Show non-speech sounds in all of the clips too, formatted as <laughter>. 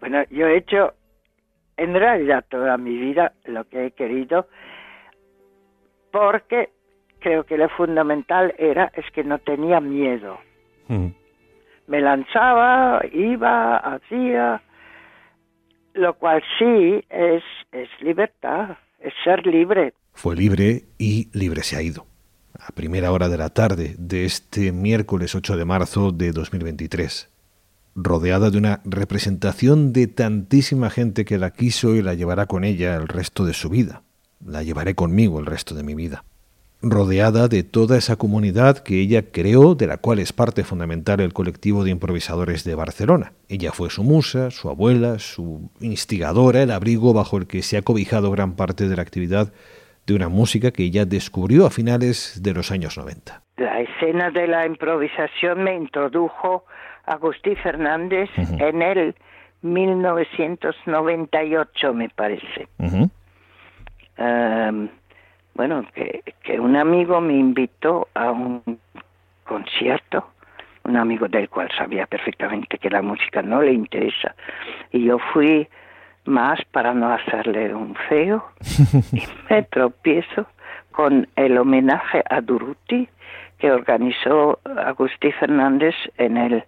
Bueno, yo he hecho en realidad toda mi vida lo que he querido porque creo que lo fundamental era es que no tenía miedo. Mm. Me lanzaba, iba, hacía, lo cual sí es, es libertad, es ser libre. Fue libre y libre se ha ido. A primera hora de la tarde de este miércoles 8 de marzo de 2023. Rodeada de una representación de tantísima gente que la quiso y la llevará con ella el resto de su vida. La llevaré conmigo el resto de mi vida rodeada de toda esa comunidad que ella creó, de la cual es parte fundamental el colectivo de improvisadores de Barcelona. Ella fue su musa, su abuela, su instigadora, el abrigo bajo el que se ha cobijado gran parte de la actividad de una música que ella descubrió a finales de los años 90. La escena de la improvisación me introdujo Agustín Fernández en el 1998, me parece. Bueno, que, que un amigo me invitó a un concierto, un amigo del cual sabía perfectamente que la música no le interesa, y yo fui más para no hacerle un feo <laughs> y me tropiezo con el homenaje a Duruti que organizó Agustín Fernández en el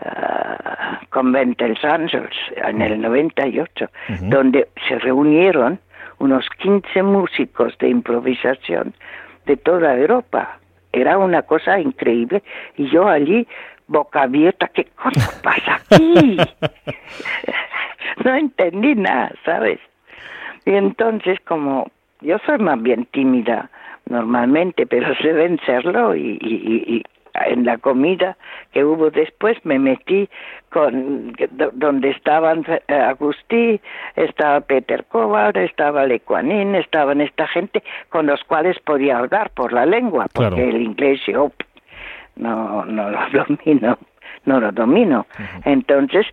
uh, Convent dels Angels en el 98, donde se reunieron unos 15 músicos de improvisación de toda Europa. Era una cosa increíble y yo allí boca abierta, ¿qué cosa pasa aquí? <laughs> no entendí nada, ¿sabes? Y entonces como yo soy más bien tímida normalmente, pero sé vencerlo y, y, en la comida que hubo después me metí con donde estaban eh, Agustí, estaba Peter Kovar, estaba Lecuanín, estaban esta gente con los cuales podía hablar por la lengua, porque el inglés yo no, no lo <laughs> domino, no lo domino. Entonces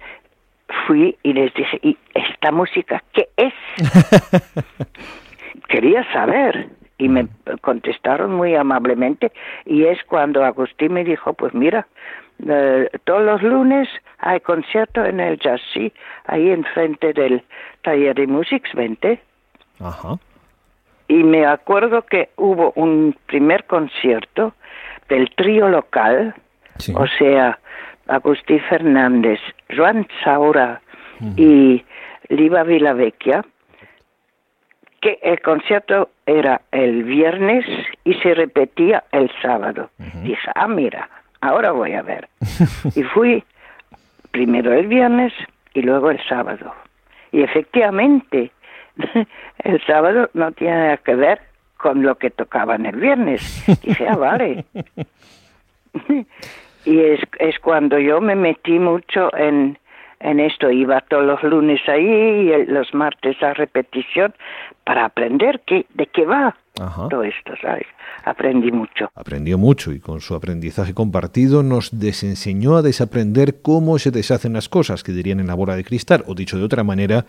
fui y les dije, ¿y esta música qué es? <laughs> Quería saber y me contestaron muy amablemente y es cuando Agustín me dijo, pues mira, eh, todos los lunes hay concierto en el Jazz, sí, ahí enfrente del taller de Musics 20. Ajá. Y me acuerdo que hubo un primer concierto del trío local, o sea, Agustín Fernández, Juan Saura y Liva Vilavecchia, que el concierto era el viernes y se repetía el sábado. Dije, ah, mira, ahora voy a ver. <laughs> y fui primero el viernes y luego el sábado. Y efectivamente, <laughs> el sábado no tiene nada que ver con lo que tocaban el viernes. Dije, ah, vale. <laughs> y es, es cuando yo me metí mucho en, en esto. Iba todos los lunes ahí y los martes a repetición para aprender qué, de qué va todo esto, ¿sabes? Aprendí mucho. Aprendió mucho y con su aprendizaje compartido nos desenseñó a desaprender cómo se deshacen las cosas, que dirían en la bola de cristal, o dicho de otra manera,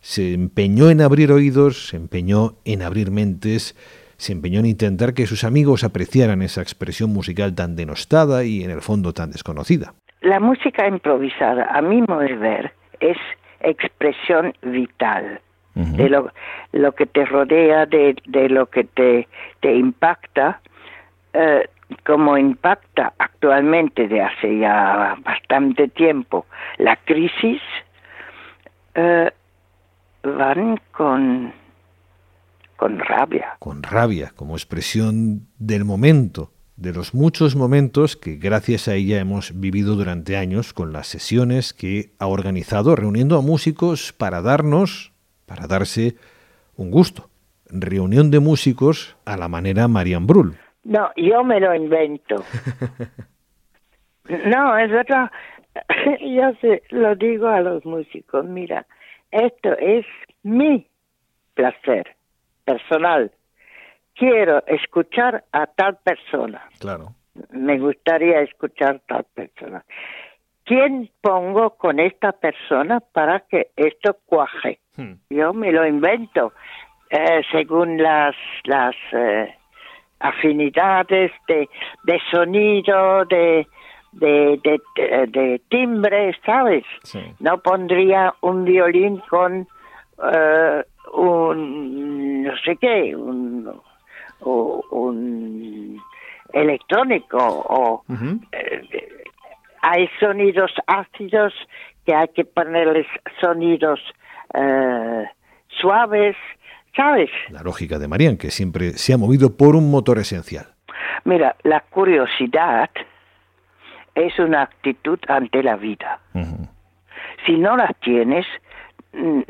se empeñó en abrir oídos, se empeñó en abrir mentes, se empeñó en intentar que sus amigos apreciaran esa expresión musical tan denostada y en el fondo tan desconocida. La música improvisada, a mi modo de ver, es expresión vital de lo, lo, que te rodea, de, de lo que te, te impacta, eh, como impacta actualmente de hace ya bastante tiempo la crisis, eh, van con, con rabia. Con rabia, como expresión del momento de los muchos momentos que gracias a ella hemos vivido durante años con las sesiones que ha organizado reuniendo a músicos para darnos, para darse un gusto. Reunión de músicos a la manera Marian Brull. No, yo me lo invento. <laughs> no, es verdad. <laughs> yo se lo digo a los músicos, mira, esto es mi placer personal quiero escuchar a tal persona. Claro. Me gustaría escuchar a tal persona. ¿Quién pongo con esta persona para que esto cuaje? Hmm. Yo me lo invento eh, según las las eh, afinidades de, de sonido, de de, de, timbre, ¿sabes? No pondría un violín con eh, un, no sé qué, un, un electrónico o eh, hay sonidos ácidos que hay que ponerles sonidos eh, suaves, ¿sabes? La lógica de Marian, que siempre se ha movido por un motor esencial. Mira, la curiosidad es una actitud ante la vida. Si no la tienes, mm,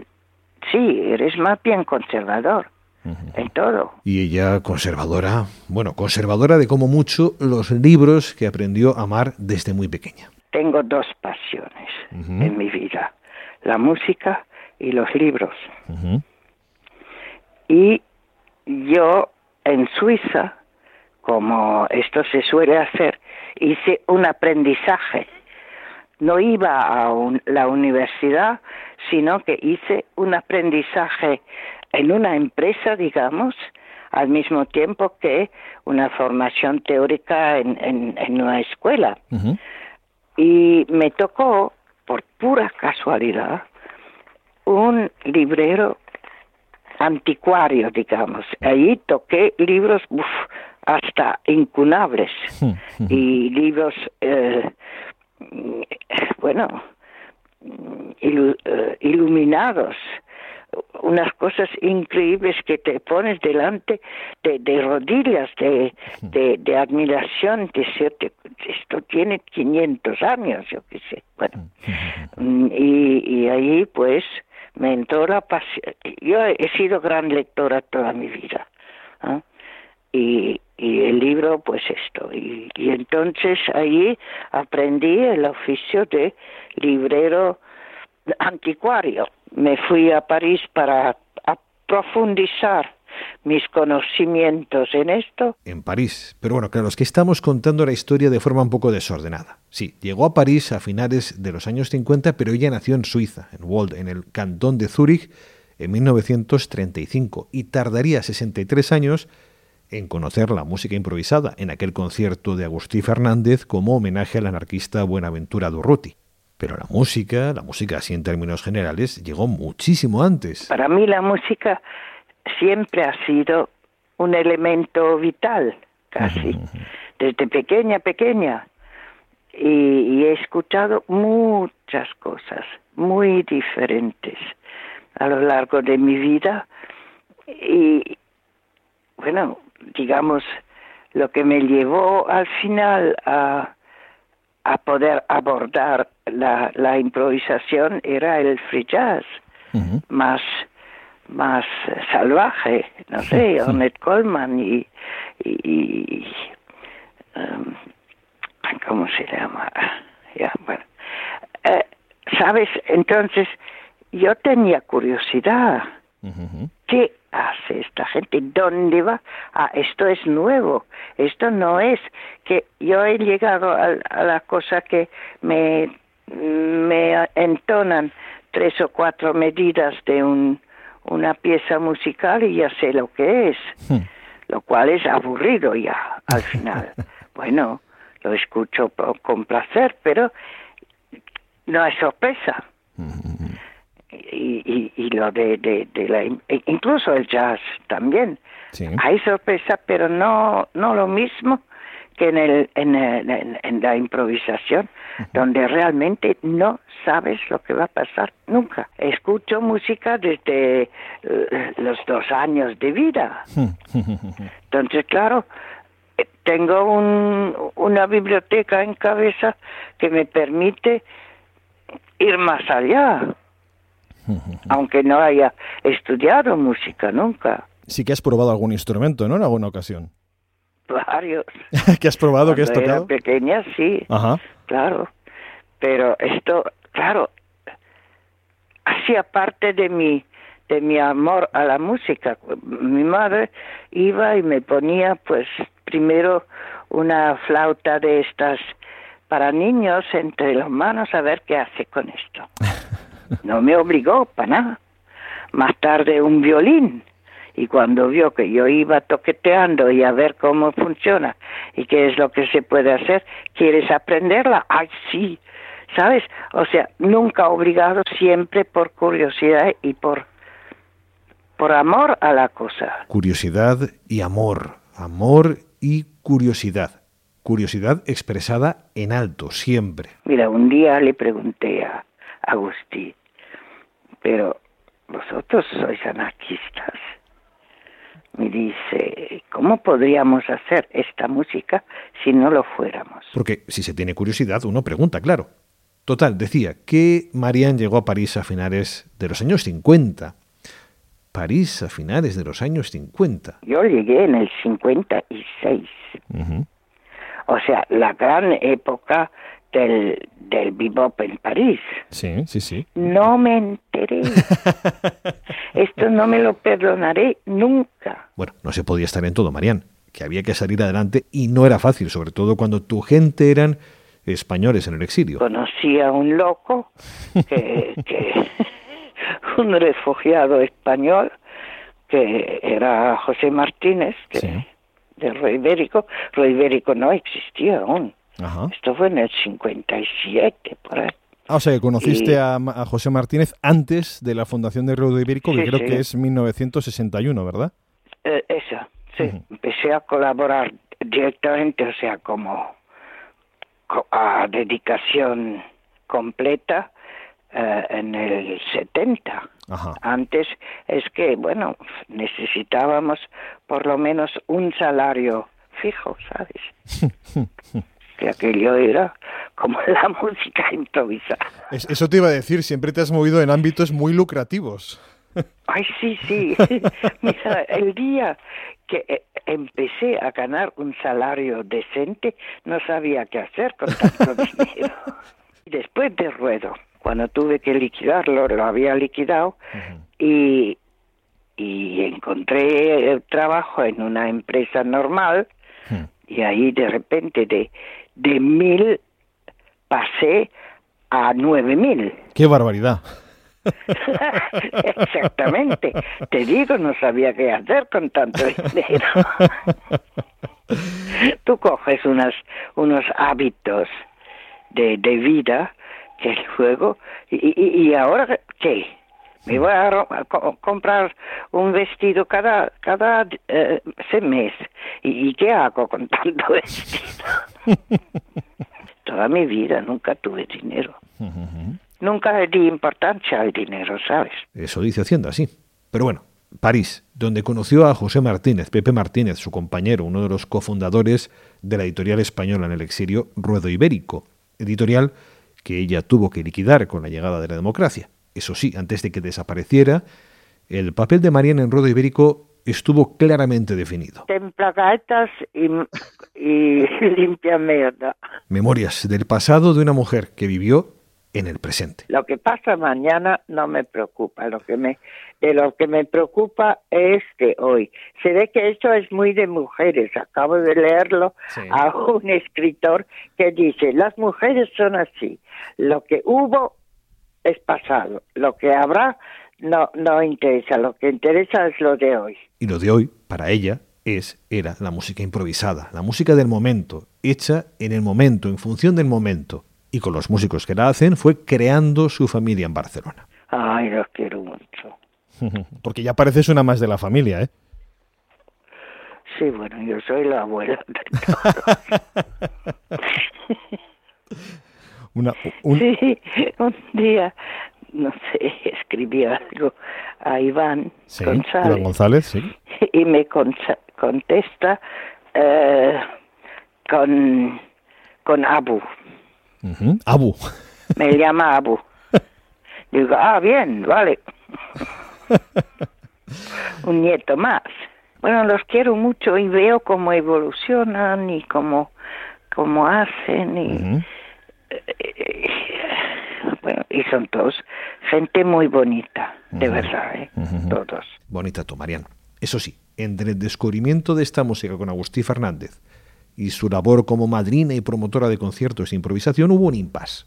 sí, eres más bien conservador en todo. Y ella conservadora, bueno, conservadora de como mucho los libros que aprendió a amar desde muy pequeña. Tengo dos pasiones en mi vida, la música y los libros. Y yo en Suiza, como esto se suele hacer, hice un aprendizaje. No iba a la universidad, sino que hice un aprendizaje en una empresa, digamos, al mismo tiempo que una formación teórica en, una escuela. Y me tocó, por pura casualidad, un librero anticuario, digamos. Allí toqué libros hasta incunables y libros, eh, bueno, eh, iluminados unas cosas increíbles que te pones delante de, rodillas, de, de, admiración, de esto tiene 500 años, yo qué sé. Bueno, y, y ahí pues me entró la pasión. Yo he sido gran lectora toda mi vida. Y, y el libro, pues esto. Y, y entonces ahí aprendí el oficio de librero anticuario. Me fui a París para profundizar mis conocimientos en esto. En París. Pero bueno, claro, es que estamos contando la historia de forma un poco desordenada. Sí, llegó a París a finales de los años 50, pero ella nació en Suiza, en Wald, en el cantón de Zúrich, en 1935, y tardaría 63 años en conocer la música improvisada en aquel concierto de Agustí Fernández como homenaje al anarquista Buenaventura Durruti. Pero la música, la música así en términos generales, llegó muchísimo antes. Para mí la música siempre ha sido un elemento vital, casi, desde pequeña, pequeña. Y, he escuchado muchas cosas muy diferentes a lo largo de mi vida. Y bueno, digamos, lo que me llevó al final a, a poder abordar la, la improvisación era el free jazz, más más salvaje, no <laughs> sé, Ornette Coleman y, y, um, ¿cómo se llama? Ya, bueno. Eh, ¿Sabes? Entonces, yo tenía curiosidad. ¿Qué hace esta gente? ¿Dónde va? Ah, esto es nuevo. Esto no es que yo he llegado a, a la cosa que me, me entonan tres o cuatro medidas de un una pieza musical y ya sé lo que es, hmm. lo cual es aburrido ya al final. <laughs> bueno, lo escucho con placer, pero no hay sorpresa. Y, y, lo de, de, la, incluso el jazz también. Hay sorpresa, pero no, no lo mismo que en, el, en, la improvisación, donde realmente no sabes lo que va a pasar nunca. Escucho música desde eh, los dos años de vida. <laughs> Entonces, claro, eh, tengo un, una biblioteca en cabeza que me permite ir más allá, aunque no haya estudiado música nunca. Sí que has probado algún instrumento, ¿no? En alguna ocasión. Varios. <laughs> ¿Qué has probado? ¿Qué has tocado? pequeña, sí. Ajá. Claro. Pero esto, claro, hacía parte de mi de mi amor a la música. Mi madre iba y me ponía, pues, primero una flauta de estas para niños entre las manos a ver qué hace con esto. <laughs> No me obligó para nada. Más tarde un violín y cuando vio que yo iba toqueteando y a ver cómo funciona ¿Y qué es lo que se puede hacer? ¿Quieres aprenderla? ¡Ay, sí! ¿Sabes? O sea, nunca obligado, siempre por curiosidad y por, por amor a la cosa. Curiosidad y amor. Amor y curiosidad. Curiosidad expresada en alto, siempre. Mira, un día le pregunté a Agustín, pero vosotros sois anarquistas. Me dice, ¿cómo podríamos hacer esta música si no lo fuéramos? Porque si se tiene curiosidad, uno pregunta, claro. Total, decía que Marianne llegó a París a finales de los años 50. París a finales de los años 50. Yo llegué en el 56. O sea, la gran época del, del bebop en París. Sí, sí, sí. No me enteré. <laughs> Esto no me lo perdonaré nunca. Bueno, no se podía estar en todo, Marian, que había que salir adelante y no era fácil, sobre todo cuando tu gente eran españoles en el exilio. Conocí a un loco, que, que <laughs> un refugiado español, que era José Martínez, que, Sí. de Rey Ibérico. Rey Ibérico no existía aún. Ajá. Esto fue en el 57, por ahí. Ah, o sea, que conociste Y- a, a José Martínez antes de la fundación de Reudo Ibérico, que Sí, creo sí. que es 1961, ¿verdad? Eh, eso, sí. Ujú. Empecé a colaborar directamente, o sea, como co- a dedicación completa eh, en el 70. Ajá. Antes es que, bueno, necesitábamos por lo menos un salario fijo, ¿sabes? <laughs> que aquello era como <laughs> la música improvisada. Es- eso te iba a decir, siempre te has movido en ámbitos muy lucrativos. Ay, sí, sí. <laughs> Mira, el día que eh, empecé a ganar un salario decente, no sabía qué hacer con tanto <laughs> dinero. Después de ruedo, cuando tuve que liquidarlo, lo había liquidado y, y encontré eh, trabajo en una empresa normal Hmm. y ahí de repente de, de mil pasé a nueve mil. <laughs> ¡Qué barbaridad! Exactamente. Te digo, no sabía qué hacer con tanto dinero. <laughs> Tú coges unas, unos hábitos de, de vida que luego... Y, y, y ahora qué? Me voy a, comprar un vestido cada, cada eh, ese mes. ¿Y, ¿Y qué hago con tanto <laughs> vestido? Toda mi vida nunca tuve dinero. Nunca le di importancia al dinero, ¿sabes? Eso dice Hacienda, sí. Pero bueno, París, donde conoció a José Martínez, Pepe Martínez, su compañero, uno de los cofundadores de la editorial española en el exilio, Ruedo Ibérico, editorial que ella tuvo que liquidar con la llegada de la democracia. Eso sí, antes de que desapareciera, el papel de Mariana en Ruedo Ibérico estuvo claramente definido. Templa gaitas y, y <laughs> limpia mierda. Memorias del pasado de una mujer que vivió en el presente. Lo que pasa mañana no me preocupa. Lo que me, de lo que me preocupa es que hoy se ve que esto es muy de mujeres. Acabo de leerlo Sí. a un escritor que dice las mujeres son así. Lo que hubo es pasado. Lo que habrá no no interesa. Lo que interesa es lo de hoy. Y lo de hoy, para ella, es, era la música improvisada, la música del momento, hecha en el momento, en función del momento. Y con los músicos que la hacen, fue creando su familia en Barcelona. Ay, los quiero mucho. <laughs> Porque ya pareces una más de la familia, ¿eh? Sí, bueno, yo soy la abuela de <laughs> todos. <laughs> Una, un- Sí, <laughs> un día, no sé, escribí algo a Iván sí, González Iván González, sí. <laughs> y me contesta eh, con, con Abu. Abu. <laughs> Me llama Abu. Digo, ah, bien, vale. un nieto más. Bueno, los quiero mucho y veo cómo evolucionan y cómo, cómo hacen y... bueno, y son todos gente muy bonita, de verdad, ¿eh? todos. Bonita tú, Mariano. Eso sí, entre el descubrimiento de esta música con Agustí Fernández y su labor como madrina y promotora de conciertos de improvisación hubo un impasse.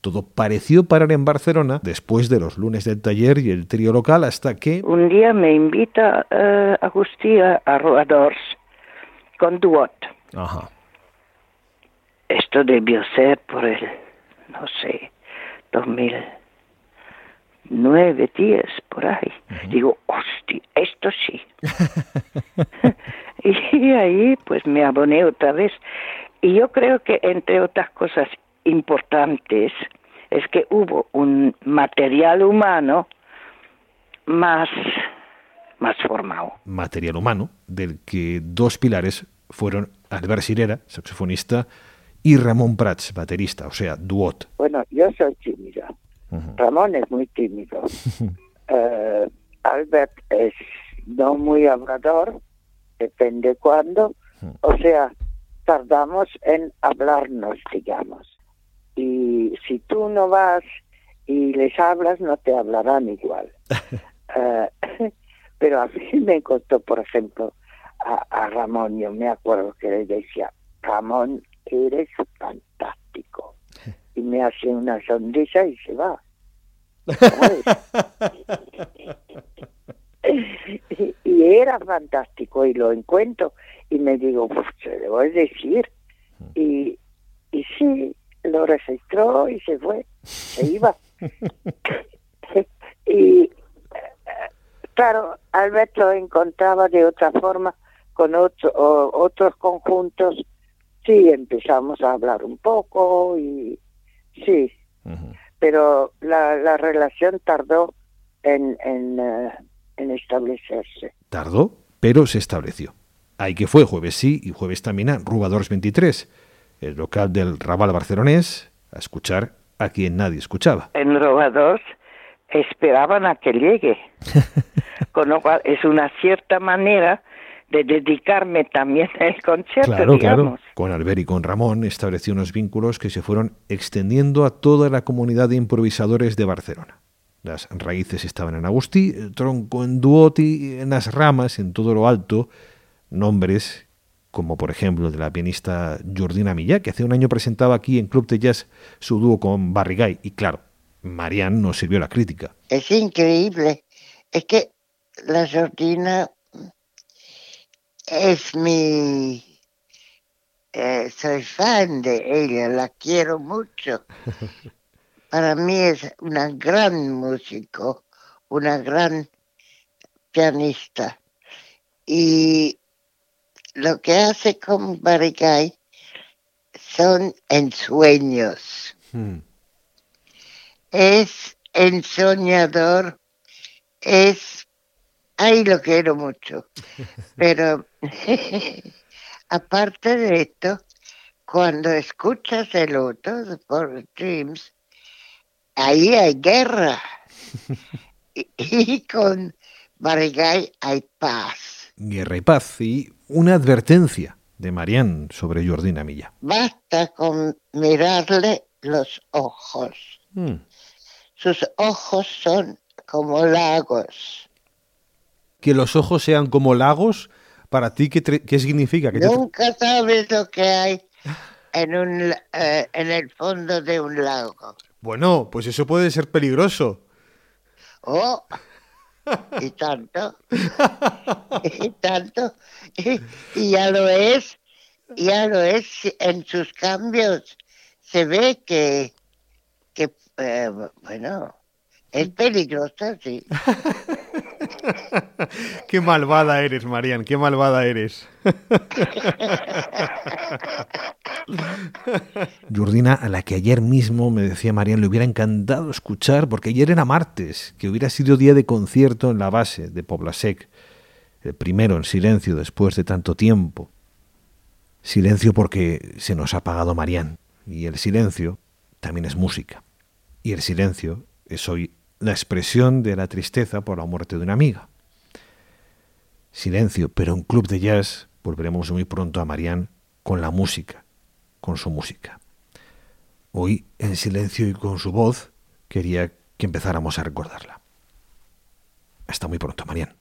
Todo pareció parar en Barcelona después de los lunes del taller y el trío local hasta que Un día me invita eh, Agustí a, Ruadors con Duot. Ajá. Esto debió ser por el, no sé, 2009, 10, por ahí. Digo, hostia, esto sí. <laughs> <laughs> y ahí pues me aboné otra vez. Y yo creo que entre otras cosas importantes es que hubo un material humano más, más formado. Material humano, del que dos pilares fueron Albert Sirera, saxofonista, y Ramón Prats, baterista, o sea, duot. Bueno, yo soy tímido. Ramón es muy tímido. <laughs> Eh, Albert es no muy hablador, depende cuándo. O sea, tardamos en hablarnos, digamos. Y si tú no vas y les hablas, no te hablarán igual. <laughs> Eh, <laughs> pero a mí me costó, por ejemplo, a, a Ramón, yo me acuerdo que le decía, Ramón, eres fantástico. Y me hace una sonrisa y se va. y, era fantástico y lo encuentro y me digo, pues se le voy a decir. Y, y sí, lo registró y se fue, se iba. <laughs> y claro, Albert lo encontraba de otra forma con otro, otros conjuntos. Sí, empezamos a hablar un poco y sí, pero la, la relación tardó en, en, eh, en establecerse. Tardó, pero se estableció. Ahí que fue jueves sí y jueves también a Rubadors 23 el local del Raval barcelonés, a escuchar a quien nadie escuchaba. En Robadors esperaban a que llegue, <laughs> con lo cual es una cierta manera de dedicarme también al concierto, claro, digamos. Claro. Con Albert y con Ramón estableció unos vínculos que se fueron extendiendo a toda la comunidad de improvisadores de Barcelona. Las raíces estaban en Agustí, el tronco en Duoti, en las ramas, en todo lo alto, nombres como por ejemplo de la pianista Jordina Millá, que hace un año presentaba aquí en Club de Jazz su dúo con Barrigay. Y claro, Marianne nos sirvió la crítica. Es increíble. Es que la Jordina es mi... Eh, soy fan de ella, la quiero mucho. <laughs> Para mí es una gran músico, una gran pianista. Y lo que hace con Barricay son ensueños. Hmm. Es ensoñador, es... Ahí lo quiero mucho. Pero <laughs> aparte de esto, cuando escuchas el otro, The Dreams, ahí hay guerra. y, y con Barrigay hay paz. Guerra y paz. Y una advertencia de Marianne sobre Jordina Milla. Basta con mirarle los ojos. Hmm. Sus ojos son como lagos. Que los ojos sean como lagos, ¿para ti qué, qué significa? Nunca sabes lo que hay en, un, eh, en el fondo de un lago. Bueno, pues eso puede ser peligroso. Oh, y tanto, <laughs> y tanto, y, ya lo es, ya lo es, en sus cambios se ve que, que eh, bueno, es peligrosa, sí. <laughs> <laughs> qué malvada eres, Marian, qué malvada eres. <laughs> Jordina, a la que ayer mismo me decía Marian, le hubiera encantado escuchar, porque ayer era martes, que hubiera sido día de concierto en la base de Poblasec, el primero en silencio después de tanto tiempo. Silencio porque se nos ha apagado Marian, y el silencio también es música. Y el silencio es hoy la expresión de la tristeza por la muerte de una amiga. Silencio, pero en club de jazz volveremos muy pronto a Marianne con la música, con su música. Hoy, en silencio y con su voz, quería que empezáramos a recordarla. Hasta muy pronto, Marianne.